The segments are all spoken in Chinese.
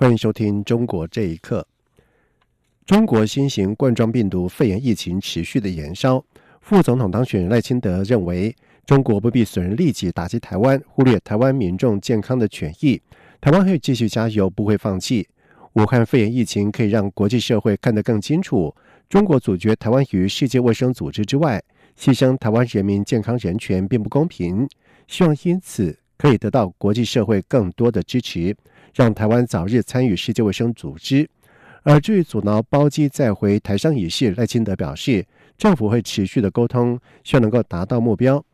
欢迎收听《中国这一刻》。中国新型冠状病毒肺炎疫情持续的延烧，副总统当选人赖清德认为，中国不必损人利己打击台湾，忽略台湾民众健康的权益。台湾会继续加油，不会放弃。武汉肺炎疫情可以让国际社会看得更清楚，中国阻绝台湾于世界卫生组织之外，牺牲台湾人民健康人权并不公平。希望因此可以得到国际社会更多的支持。让台湾早日参与世界卫生组织。而至于阻挠包机再回台商一事，赖清德表示，政府会持续的沟通，希望能够达到目标。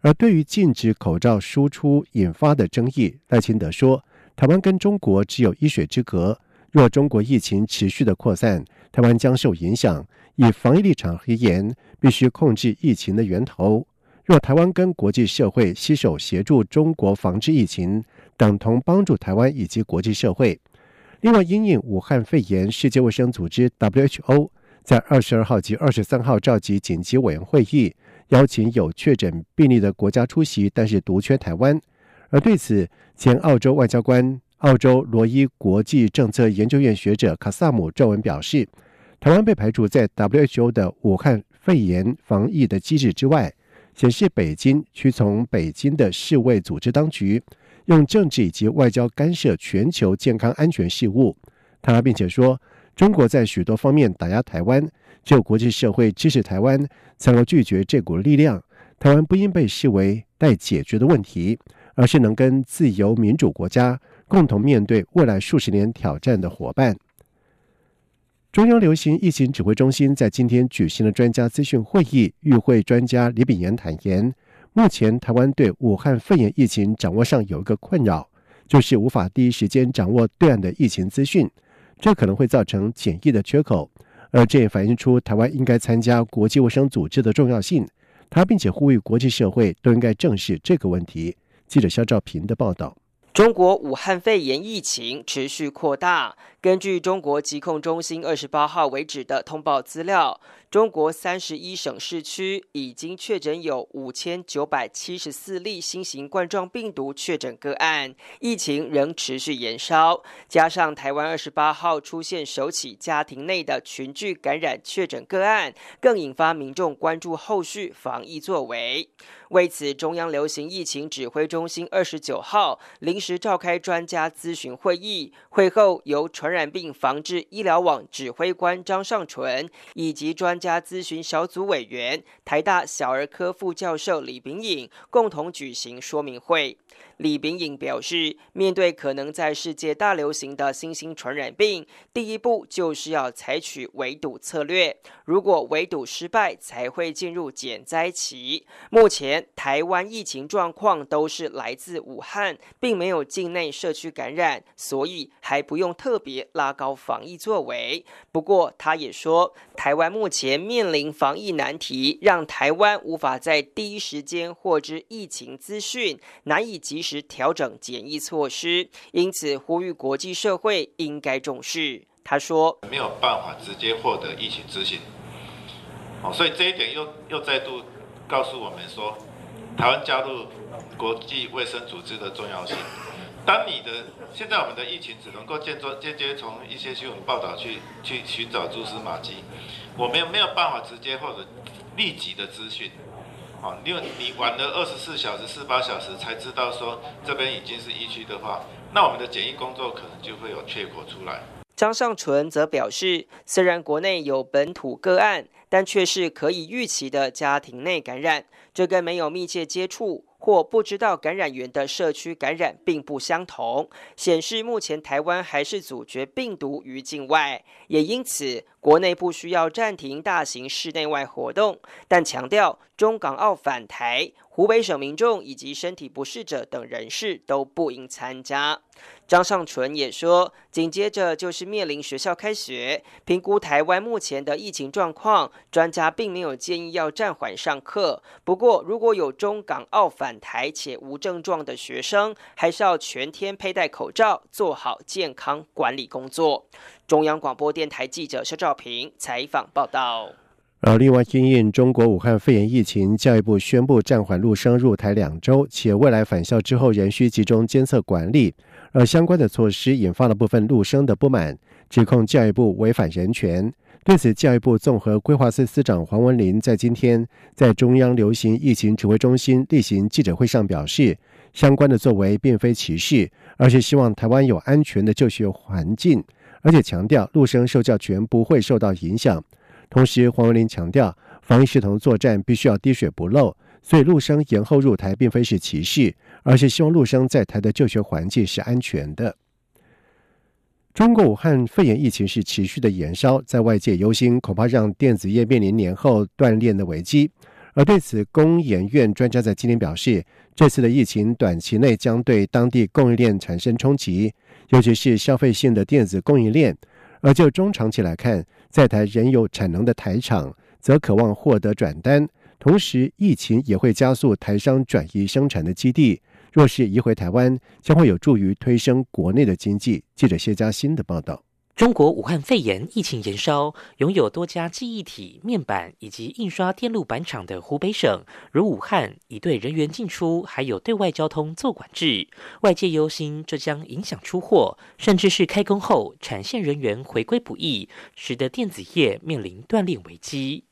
而对于禁止口罩输出引发的争议，赖清德说，台湾跟中国只有一水之隔，若中国疫情持续的扩散，台湾将受影响。以防疫立场而言，必须控制疫情的源头。台湾跟国际社会携手协助中国防治疫情。等同帮助台湾以及国际社会。另外，因应武汉肺炎，世界卫生组织 （WHO） 在二十二号及二十三号召集紧急委员会议，邀请有确诊病例的国家出席，但是独缺台湾。而对此，前澳洲外交官、澳洲罗伊国际政策研究院学者卡萨姆撰文表示，台湾被排除在 WHO 的武汉肺炎防疫的机制之外，显示北京屈从北京的世卫组织当局。用政治以及外交干涉全球健康安全事务，他并且说，中国在许多方面打压台湾，只有国际社会支持台湾，才能拒绝这股力量。台湾不应被视为待解决的问题，而是能跟自由民主国家共同面对未来数十年挑战的伙伴。中央流行疫情指挥中心在今天举行了专家咨询会议，与会专家李炳炎坦言。目前，台湾对武汉肺炎疫情掌握上有一个困扰，就是无法第一时间掌握对岸的疫情资讯，这可能会造成检疫的缺口，而这也反映出台湾应该参加国际卫生组织的重要性。他并且呼吁国际社会都应该正视这个问题。记者肖兆平的报道。中国武汉肺炎疫情持续扩大。根据中国疾控中心二十八号为止的通报资料，中国三十一省市区已经确诊有五千九百七十四例新型冠状病毒确诊个案，疫情仍持续延烧。加上台湾二十八号出现首起家庭内的群聚感染确诊个案，更引发民众关注后续防疫作为。为此，中央流行疫情指挥中心二十九号临时召开专家咨询会议，会后由传染病防治医疗网指挥官张尚淳以及专家咨询小组委员台大小儿科副教授李炳颖共同举行说明会。李炳颖表示，面对可能在世界大流行的新兴传染病，第一步就是要采取围堵策略。如果围堵失败，才会进入减灾期。目前台湾疫情状况都是来自武汉，并没有境内社区感染，所以还不用特别拉高防疫作为。不过，他也说，台湾目前面临防疫难题，让台湾无法在第一时间获知疫情资讯，难以及时调整检疫措施。因此，呼吁国际社会应该重视。他说：“没有办法直接获得疫情资讯，哦，所以这一点又又再度告诉我们说，台湾加入国际卫生组织的重要性。当你的现在我们的疫情只能够间接间接从一些新闻报道去去寻找蛛丝马迹，我们没有办法直接或者立即的资讯，哦，因为你晚了二十四小时、四八小时才知道说这边已经是疫区的话，那我们的检疫工作可能就会有缺口出来。”张尚纯则表示，虽然国内有本土个案，但却是可以预期的家庭内感染，这跟没有密切接触或不知道感染源的社区感染并不相同，显示目前台湾还是阻绝病毒于境外，也因此国内不需要暂停大型室内外活动，但强调中港澳返台、湖北省民众以及身体不适者等人士都不应参加。张尚淳也说，紧接着就是面临学校开学，评估台湾目前的疫情状况，专家并没有建议要暂缓上课。不过，如果有中港澳返台且无症状的学生，还是要全天佩戴口罩，做好健康管理工作。中央广播电台记者肖兆平采访报道。而另外，因应中国武汉肺炎疫情，教育部宣布暂缓陆生入台两周，且未来返校之后仍需集中监测管理。而相关的措施引发了部分陆生的不满，指控教育部违反人权。对此，教育部综合规划司司长黄文林在今天在中央流行疫情指挥中心例行记者会上表示，相关的作为并非歧视，而是希望台湾有安全的就学环境，而且强调陆生受教权不会受到影响。同时，黄文林强调，防疫系统作战必须要滴水不漏，所以陆生延后入台并非是歧视，而是希望陆生在台的就学环境是安全的。中国武汉肺炎疫情是持续的延烧，在外界忧心，恐怕让电子业面临年后断链的危机。而对此，工研院专家在今天表示，这次的疫情短期内将对当地供应链产生冲击，尤其是消费性的电子供应链。而就中长期来看，在台仍有产能的台厂，则渴望获得转单，同时疫情也会加速台商转移生产的基地。若是移回台湾，将会有助于推升国内的经济。记者谢佳欣的报道。中国武汉肺炎疫情延烧，拥有多家记忆体、面板以及印刷电路板厂的湖北省，如武汉，已对人员进出还有对外交通做管制。外界忧心这将影响出货，甚至是开工后产线人员回归不易，使得电子业面临断裂危机。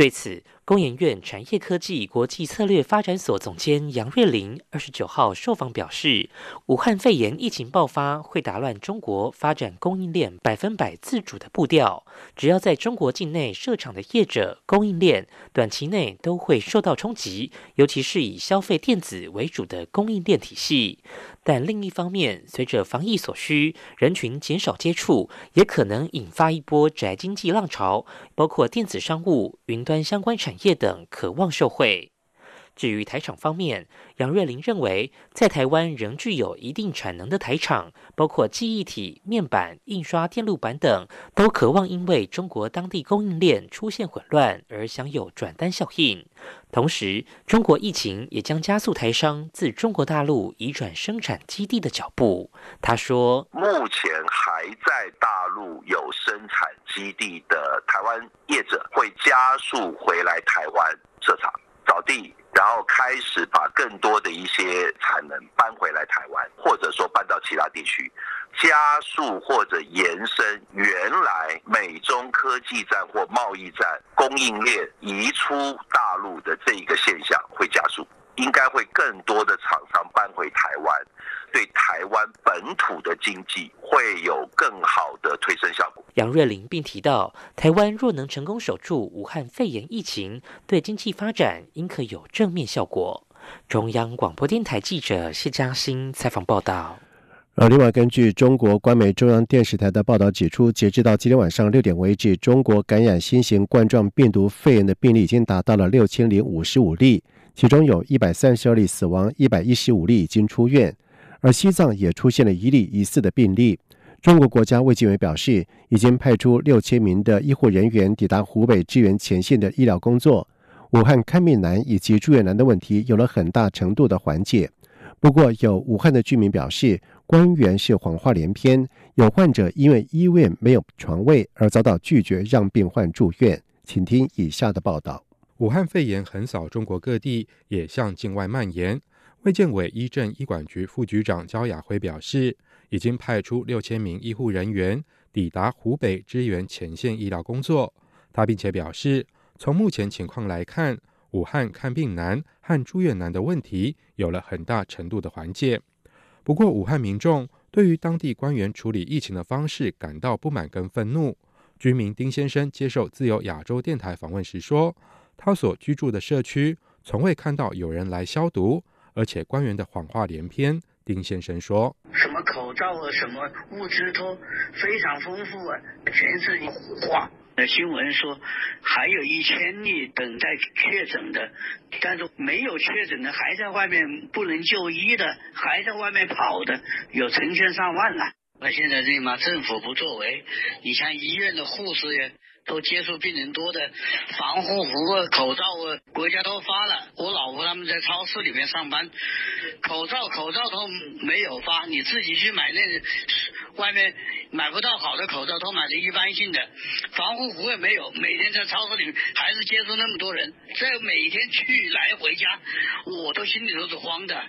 对此，工研院产业科技国际策略发展所总监杨瑞林二十九号受访表示，武汉肺炎疫情爆发会打乱中国发展供应链百分百自主的步调。只要在中国境内设厂的业者、供应链，短期内都会受到冲击，尤其是以消费电子为主的供应链体系。但另一方面，随着防疫所需，人群减少接触，也可能引发一波宅经济浪潮，包括电子商务、云相关产业等，渴望受惠。至于台厂方面，杨瑞麟认为，在台湾仍具有一定产能的台厂，包括记忆体、面板、印刷电路板等，都渴望因为中国当地供应链出现混乱而享有转单效应。同时，中国疫情也将加速台商自中国大陆移转生产基地的脚步。他说：“目前还在大陆有生产基地的台湾业者，会加速回来台湾设厂。”找地，然后开始把更多的一些产能搬回来台湾，或者说搬到其他地区，加速或者延伸原来美中科技战或贸易战供应链移出大陆的这一个现象会加速，应该会更多的厂商搬回台湾。对台湾本土的经济会有更好的推升效果。杨瑞麟并提到，台湾若能成功守住武汉肺炎疫情，对经济发展应可有正面效果。中央广播电台记者谢嘉欣采访报道。而另外，根据中国官媒中央电视台的报道指出，截至到今天晚上六点为止，中国感染新型冠状病毒肺炎的病例已经达到了六千零五十五例，其中有一百三十二例死亡，一百一十五例已经出院。而西藏也出现了一例疑似的病例。中国国家卫健委表示，已经派出六千名的医护人员抵达湖北支援前线的医疗工作。武汉看病难以及住院难的问题有了很大程度的缓解。不过，有武汉的居民表示，官员是谎话连篇，有患者因为医院没有床位而遭到拒绝让病患住院。请听以下的报道：武汉肺炎横扫中国各地，也向境外蔓延。卫健委医政医管局副局长焦亚辉表示，已经派出六千名医护人员抵达湖北支援前线医疗工作。他并且表示，从目前情况来看，武汉看病难和住院难的问题有了很大程度的缓解。不过，武汉民众对于当地官员处理疫情的方式感到不满跟愤怒。居民丁先生接受自由亚洲电台访问时说，他所居住的社区从未看到有人来消毒。而且官员的谎话连篇，丁先生说：“什么口罩啊，什么物资都非常丰富啊，全是谎话。那新闻说还有一千例等待确诊的，但是没有确诊的还在外面不能就医的，还在外面跑的有成千上万了。那现在这嘛政府不作为，你像医院的护士呀。都接触病人多的防护服、口罩啊，国家都发了。我老婆他们在超市里面上班，口罩口罩都没有发，你自己去买那外面买不到好的口罩，都买的一般性的，防护服也没有。每天在超市里面还是接触那么多人，这每天去来回家，我都心里都是慌的。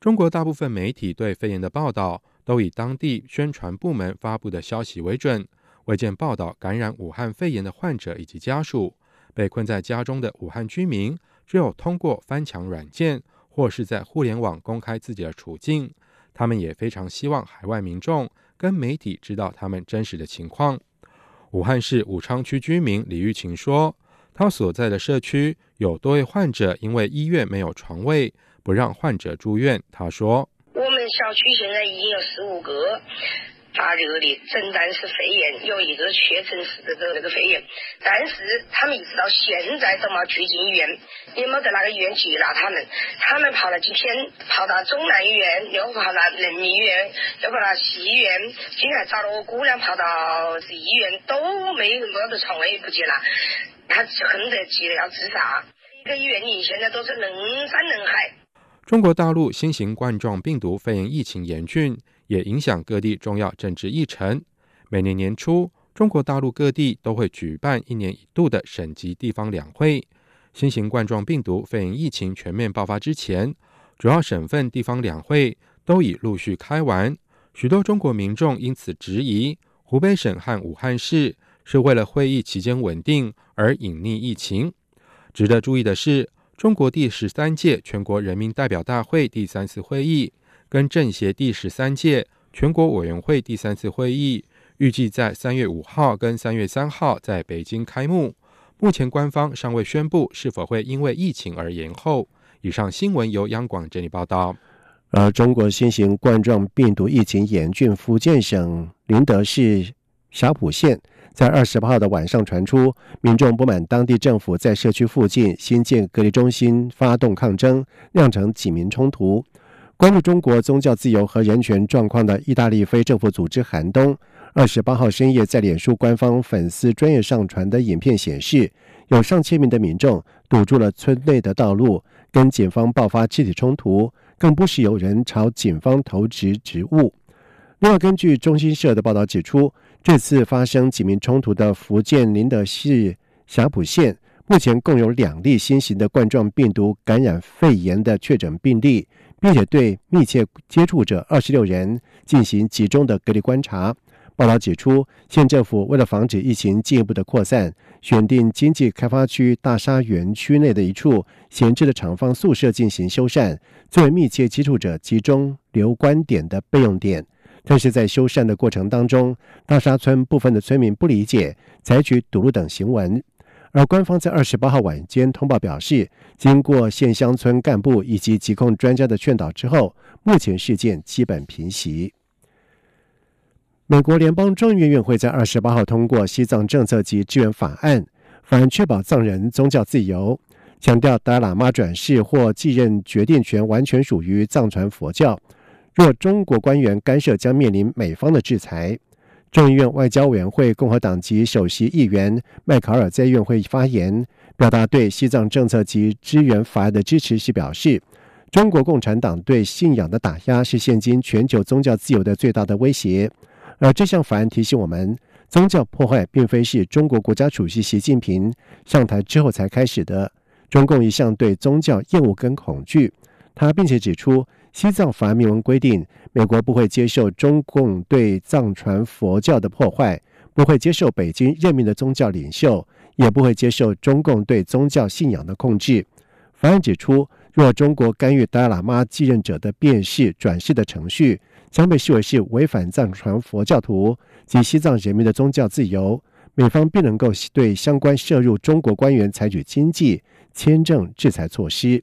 中国大部分媒体对肺炎的报道都以当地宣传部门发布的消息为准。未见报道感染武汉肺炎的患者以及家属，被困在家中的武汉居民，只有通过翻墙软件或是在互联网公开自己的处境。他们也非常希望海外民众跟媒体知道他们真实的情况。武汉市武昌区居民李玉琴说：“他所在的社区有多位患者因为医院没有床位，不让患者住院。”他说：“我们小区现在已经有十五个。”发热的诊断是肺炎，有一个确诊是这个那个肺炎，但是他们一直到现在都没去进医院，也没在那个医院接纳他们。他们跑了几天，跑到中南医院，又跑到人民医院，又跑到西医院，今天还找了我姑娘跑到医院，都没没得床位不接纳，他恨得急得要自杀。一个医院里现在都是人山人海。中国大陆新型冠状病毒肺炎疫情严峻。也影响各地重要政治议程。每年年初，中国大陆各地都会举办一年一度的省级地方两会。新型冠状病毒肺炎疫情全面爆发之前，主要省份地方两会都已陆续开完。许多中国民众因此质疑，湖北省和武汉市是为了会议期间稳定而隐匿疫情。值得注意的是，中国第十三届全国人民代表大会第三次会议。跟政协第十三届全国委员会第三次会议预计在三月五号跟三月三号在北京开幕。目前官方尚未宣布是否会因为疫情而延后。以上新闻由央广整理报道。而中国新型冠状病毒疫情严峻，福建省宁德市霞浦县在二十八号的晚上传出，民众不满当地政府在社区附近新建隔离中心，发动抗争，酿成警民冲突。关注中国宗教自由和人权状况的意大利非政府组织寒冬，二十八号深夜在脸书官方粉丝专业上传的影片显示，有上千名的民众堵住了村内的道路，跟警方爆发肢体冲突，更不时有人朝警方投掷植物。另外，根据中新社的报道指出，这次发生警民冲突的福建宁德市霞浦县，目前共有两例新型的冠状病毒感染肺炎的确诊病例。并且对密切接触者二十六人进行集中的隔离观察。报道指出，县政府为了防止疫情进一步的扩散，选定经济开发区大沙园区内的一处闲置的厂房宿舍进行修缮，作为密切接触者集中留观点的备用点。但是在修缮的过程当中，大沙村部分的村民不理解，采取堵路等行为。而官方在二十八号晚间通报表示，经过县乡村干部以及疾控专家的劝导之后，目前事件基本平息。美国联邦众议院会在二十八号通过西藏政策及支援法案，法案确保藏人宗教自由，强调达喇嘛转世或继任决定权完全属于藏传佛教，若中国官员干涉，将面临美方的制裁。众议院外交委员会共和党籍首席议员麦考尔在院会发言，表达对西藏政策及支援法案的支持时表示：“中国共产党对信仰的打压是现今全球宗教自由的最大的威胁。”而这项法案提醒我们，宗教破坏并非是中国国家主席习近平上台之后才开始的。中共一向对宗教厌恶跟恐惧。他并且指出。西藏法案明文规定，美国不会接受中共对藏传佛教的破坏，不会接受北京任命的宗教领袖，也不会接受中共对宗教信仰的控制。法案指出，若中国干预达赖喇嘛继任者的变世转世的程序，将被视为是违反藏传佛教徒及西藏人民的宗教自由，美方必能够对相关涉入中国官员采取经济、签证制裁措施。